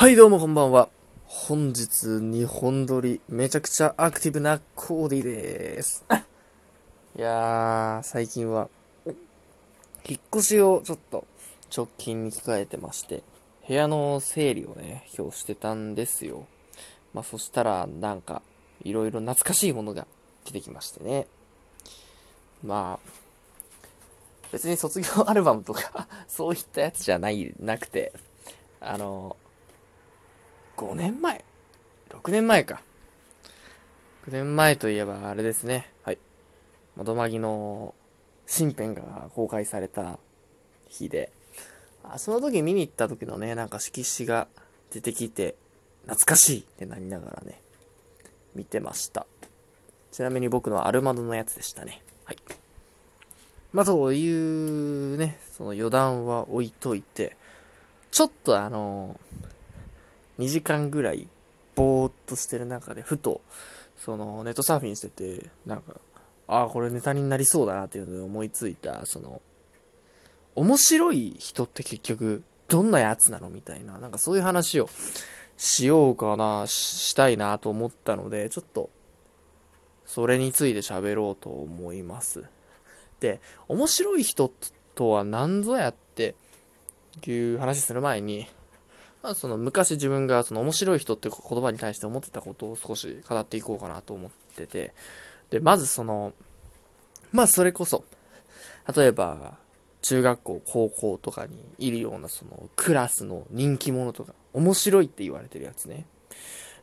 はい、どうもこんばんは。本日2本撮り、めちゃくちゃアクティブなコーディです。いやー、最近は、引っ越しをちょっと直近に控えてまして、部屋の整理をね、今日してたんですよ。まあそしたら、なんか、いろいろ懐かしいものが出てきましてね。まあ、別に卒業アルバムとか、そういったやつじゃない、なくて、あの、5年前 ?6 年前か。6年前といえばあれですね。はい。窓マギの新編が公開された日で、あその時見に行った時のね、なんか色紙が出てきて、懐かしいってなりながらね、見てました。ちなみに僕のはアルマドのやつでしたね。はい。まあ、そういうね、その余談は置いといて、ちょっとあの2時間ぐらいぼーっとしてる中でふとそのネットサーフィンしててなんかああこれネタになりそうだなっていうので思いついたその面白い人って結局どんなやつなのみたいななんかそういう話をしようかなしたいなと思ったのでちょっとそれについて喋ろうと思います。で面白い人とは何ぞやっていう話する前にまあ、その昔自分がその面白い人って言葉に対して思ってたことを少し語っていこうかなと思ってて、で、まずその、まあそれこそ、例えば、中学校、高校とかにいるようなそのクラスの人気者とか、面白いって言われてるやつね。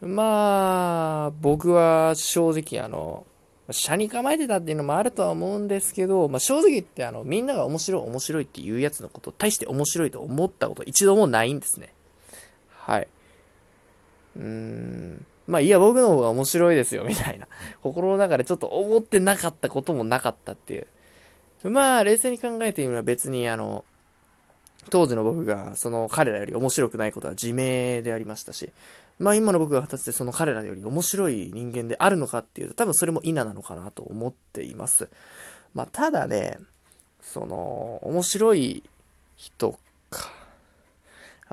まあ、僕は正直あの、車に構えてたっていうのもあるとは思うんですけど、まあ、正直言ってあの、みんなが面白い面白いっていうやつのことを大して面白いと思ったこと一度もないんですね。はい。うーん。まあ、いや、僕の方が面白いですよ、みたいな。心の中でちょっと思ってなかったこともなかったっていう。まあ、冷静に考えてみれば別に、あの、当時の僕が、その彼らより面白くないことは自明でありましたし、まあ今の僕が果たしてその彼らより面白い人間であるのかっていうと、多分それも否なのかなと思っています。まあただね、その、面白い人か。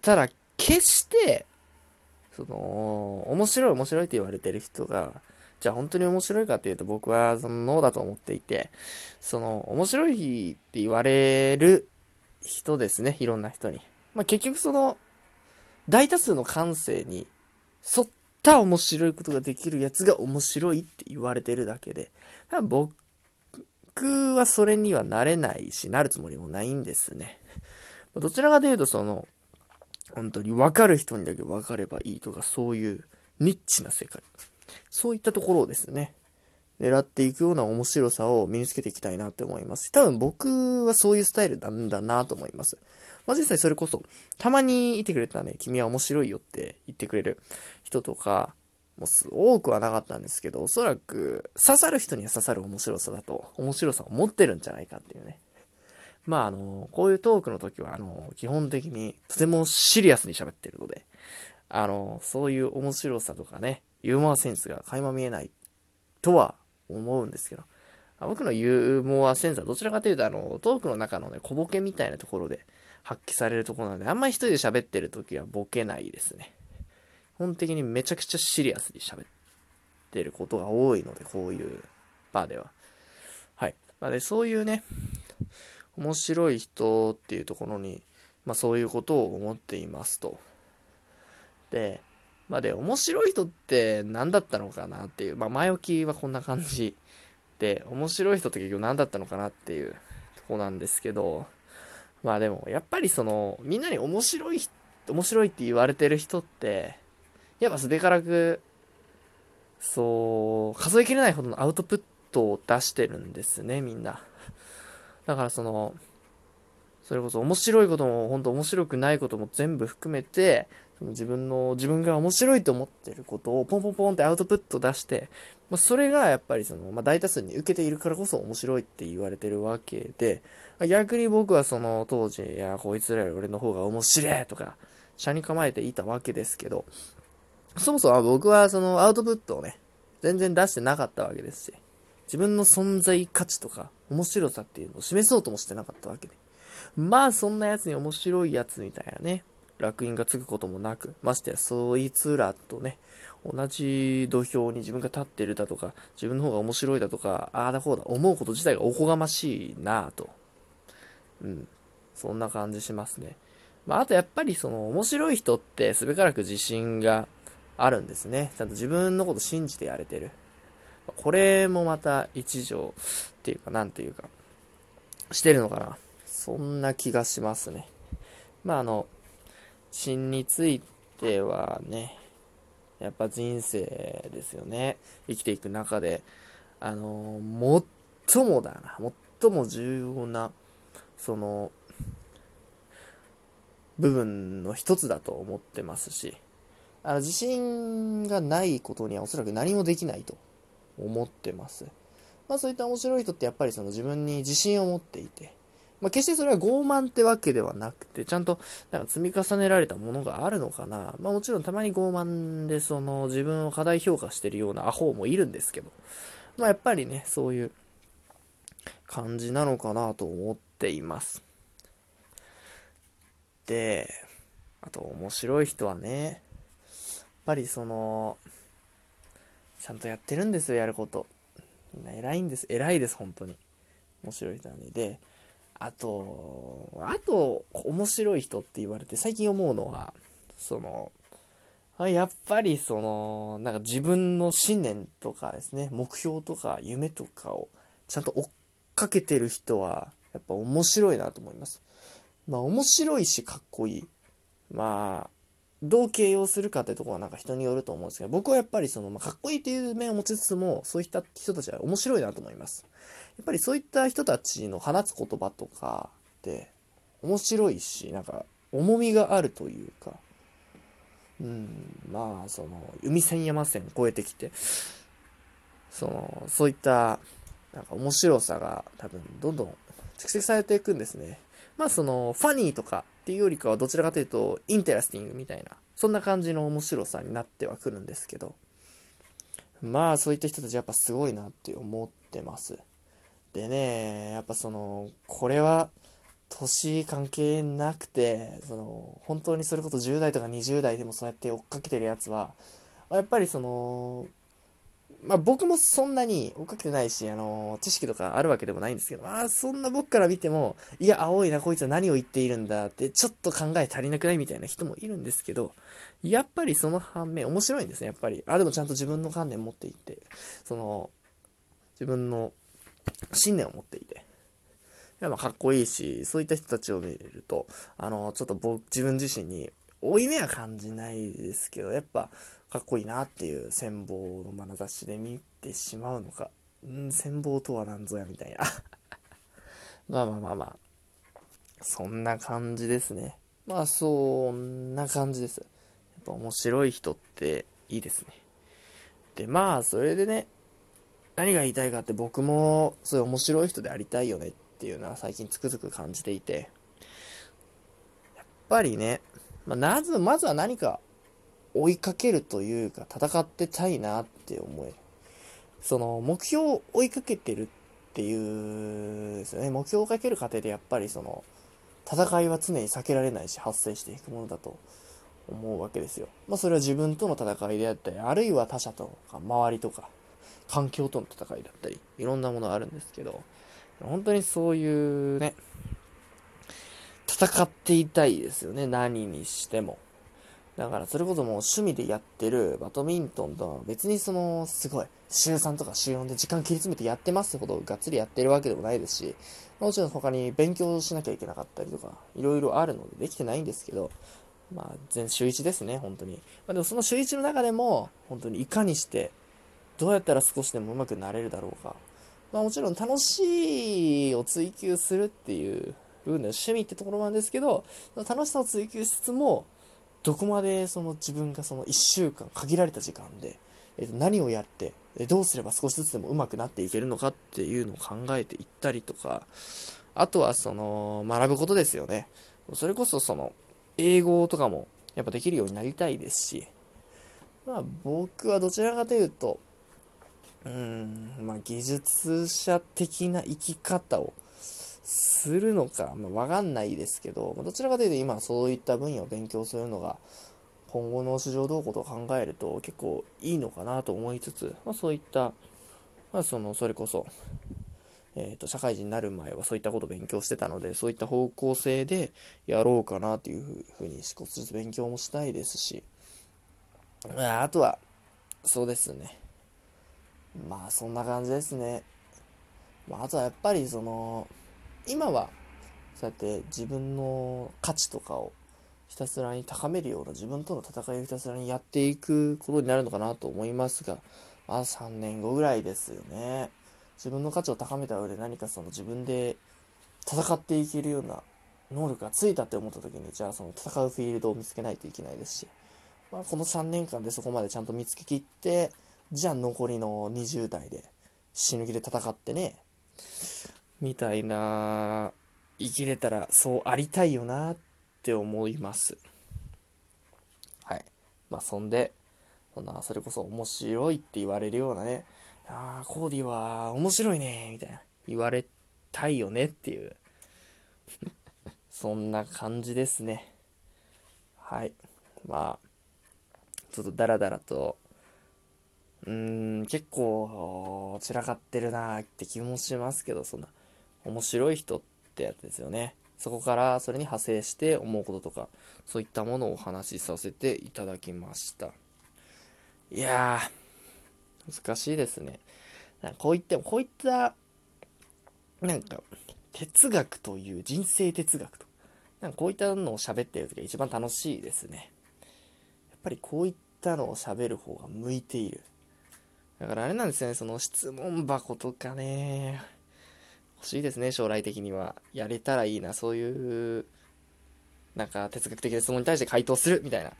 ただ、決して、その、面白い面白いって言われてる人が、じゃあ本当に面白いかっていうと僕はそのノーだと思っていて、その、面白いって言われる人ですね、いろんな人に。まあ結局その、大多数の感性に沿った面白いことができるやつが面白いって言われてるだけで、僕はそれにはなれないし、なるつもりもないんですね。どちらかというとその、本当に分かる人にだけ分かればいいとか、そういうニッチな世界。そういったところをですね、狙っていくような面白さを身につけていきたいなって思います。多分僕はそういうスタイルなんだなと思います。まあ、実際それこそ、たまにいてくれたね、君は面白いよって言ってくれる人とか、もう多くはなかったんですけど、おそらく刺さる人には刺さる面白さだと、面白さを持ってるんじゃないかっていうね。まああの、こういうトークの時は、あの、基本的にとてもシリアスに喋ってるので、あの、そういう面白さとかね、ユーモアセンスが垣間見えないとは思うんですけど、僕のユーモアセンスはどちらかというと、あの、トークの中のね、小ボケみたいなところで発揮されるところなので、あんまり一人で喋ってる時はボケないですね。基本的にめちゃくちゃシリアスに喋ってることが多いので、こういうバーでは。はい。まあ、で、そういうね、面白い人っていうところに、まあそういうことを思っていますと。で、まあで、面白い人って何だったのかなっていう、まあ前置きはこんな感じで、面白い人って結局何だったのかなっていうとこなんですけど、まあでも、やっぱりその、みんなに面白い、面白いって言われてる人って、やっぱすべからく、そう、数えきれないほどのアウトプットを出してるんですね、みんな。だからその、それこそ面白いことも本当面白くないことも全部含めて、その自分の、自分が面白いと思ってることをポンポンポンってアウトプット出して、まあ、それがやっぱりその、まあ、大多数に受けているからこそ面白いって言われてるわけで、逆に僕はその当時、いや、こいつらより俺の方が面白いとか、車に構えていたわけですけど、そもそも僕はそのアウトプットをね、全然出してなかったわけですし、自分の存在価値とか面白さっていうのを示そうともしてなかったわけで。まあそんなやつに面白いやつみたいなね、烙印がつくこともなく、ましてやそいつらとね、同じ土俵に自分が立ってるだとか、自分の方が面白いだとか、ああだこうだ、思うこと自体がおこがましいなぁと。うん。そんな感じしますね。まあ、あとやっぱりその面白い人ってすべからく自信があるんですね。ちゃんと自分のこと信じてやれてる。これもまた一条っていうか、なんていうか、してるのかな。そんな気がしますね。まああの、芯についてはね、やっぱ人生ですよね。生きていく中で、あの、最もだな、最も重要な、その、部分の一つだと思ってますし、あの、自信がないことにはおそらく何もできないと思ってます。まあそういった面白い人ってやっぱりその自分に自信を持っていて、まあ決してそれは傲慢ってわけではなくて、ちゃんとなんか積み重ねられたものがあるのかな。まあもちろんたまに傲慢でその自分を過大評価してるようなアホもいるんですけど、まあやっぱりね、そういう感じなのかなと思っています。で、あと面白い人はね、やっぱりその、ちゃんとやってるんですよ、やること。偉いんです。偉いです、本当に。面白い人はね。で、あと、あと、面白い人って言われて、最近思うのは、その、やっぱりその、なんか自分の信念とかですね、目標とか夢とかをちゃんと追っかけてる人は、やっぱ面白いなと思います。まあ面白いしかっこいい。まあ、どう形容するかってとこはなんか人によると思うんですけど、僕はやっぱりその、まあ、かっこいいという面を持ちつつも、そういった人たちは面白いなと思います。やっぱりそういった人たちの放つ言葉とかって面白いし、なんか重みがあるというか、うん、まあ、その、海線山線越えてきて、その、そういった、なんか面白さが多分どんどん蓄積されていくんですね。まあその、ファニーとかっていうよりかはどちらかというと、インテラスティングみたいな、そんな感じの面白さになってはくるんですけど、まあそういった人たちやっぱすごいなって思ってます。でね、やっぱその、これは、年関係なくて、その、本当にそれこそ10代とか20代でもそうやって追っかけてるやつは、やっぱりその、まあ僕もそんなに追っかけてないし、あの、知識とかあるわけでもないんですけど、まあそんな僕から見ても、いや、青いな、こいつは何を言っているんだって、ちょっと考え足りなくないみたいな人もいるんですけど、やっぱりその反面、面白いんですね、やっぱり。あ、でもちゃんと自分の観念持っていて、その、自分の信念を持っていて、いやまあかっこいいし、そういった人たちを見ると、あの、ちょっと僕、自分自身に、負い目は感じないですけど、やっぱ、かっこいいなっていう戦望の眼差しで見てしまうのか、ん戦望とは何ぞやみたいな まあまあまあまあ。そんな感じですね。まあそんな感じです。やっぱ面白い人っていいですね。でまあそれでね、何が言いたいかって僕もそういう面白い人でありたいよねっていうのは最近つくづく感じていて、やっぱりね、まあ、なぜ、まずは何か追いかけるというか戦ってたいなって思えその目標を追いかけてるっていうですよね目標をかける過程でやっぱりその戦いは常に避けられないし発生していくものだと思うわけですよ。まあそれは自分との戦いであったり、あるいは他者とか周りとか環境との戦いだったり、いろんなものあるんですけど、本当にそういうね、戦っていたいですよね、何にしても。だからそれこそもう趣味でやってるバドミントンとは別にそのすごい週3とか週4で時間切り詰めてやってますほどがっつりやってるわけでもないですし、もちろん他に勉強しなきゃいけなかったりとか、いろいろあるのでできてないんですけど、まあ全週1ですね、本当に。まあ、でもその週1の中でも、本当にいかにして、どうやったら少しでも上手くなれるだろうか。まあもちろん楽しいを追求するっていう部分で趣味ってところなんですけど、楽しさを追求しつつも、どこまでその自分がその1週間限られた時間で、えー、と何をやってどうすれば少しずつでも上手くなっていけるのかっていうのを考えていったりとかあとはその学ぶことですよね。それこそその英語とかもやっぱできるようになりたいですしまあ僕はどちらかというとうんまあ技術者的な生き方をするのか、まあ、わかんないですけど、どちらかというと今そういった分野を勉強するのが、今後の市場動向と考えると結構いいのかなと思いつつ、まあ、そういった、まあ、その、それこそ、えっ、ー、と、社会人になる前はそういったことを勉強してたので、そういった方向性でやろうかなというふうに少しずつ勉強もしたいですし、まああとは、そうですね。まあ、そんな感じですね。まあ、あとはやっぱりその、今は、そうやって自分の価値とかをひたすらに高めるような自分との戦いをひたすらにやっていくことになるのかなと思いますが、まあ3年後ぐらいですよね。自分の価値を高めた上で何かその自分で戦っていけるような能力がついたって思った時に、じゃあその戦うフィールドを見つけないといけないですし、まあこの3年間でそこまでちゃんと見つけきって、じゃあ残りの20代で死ぬ気で戦ってね、みたいな、生きれたらそうありたいよなって思います。はい。まあそんで、そんな、それこそ面白いって言われるようなね、ああ、コーディは面白いね、みたいな。言われたいよねっていう。そんな感じですね。はい。まあ、ちょっとダラダラと、うーん、結構散らかってるなーって気もしますけど、そんな、面白い人ってやつですよね。そこからそれに派生して思うこととか、そういったものをお話しさせていただきました。いやー、難しいですね。なんかこう言っても、こういった、なんか、哲学という人生哲学と。なんかこういったのを喋ってる時が一番楽しいですね。やっぱりこういったのを喋る方が向いている。だからあれなんですよね、その質問箱とかね、欲しいですね、将来的には。やれたらいいな、そういう、なんか哲学的な質問に対して回答するみたいな。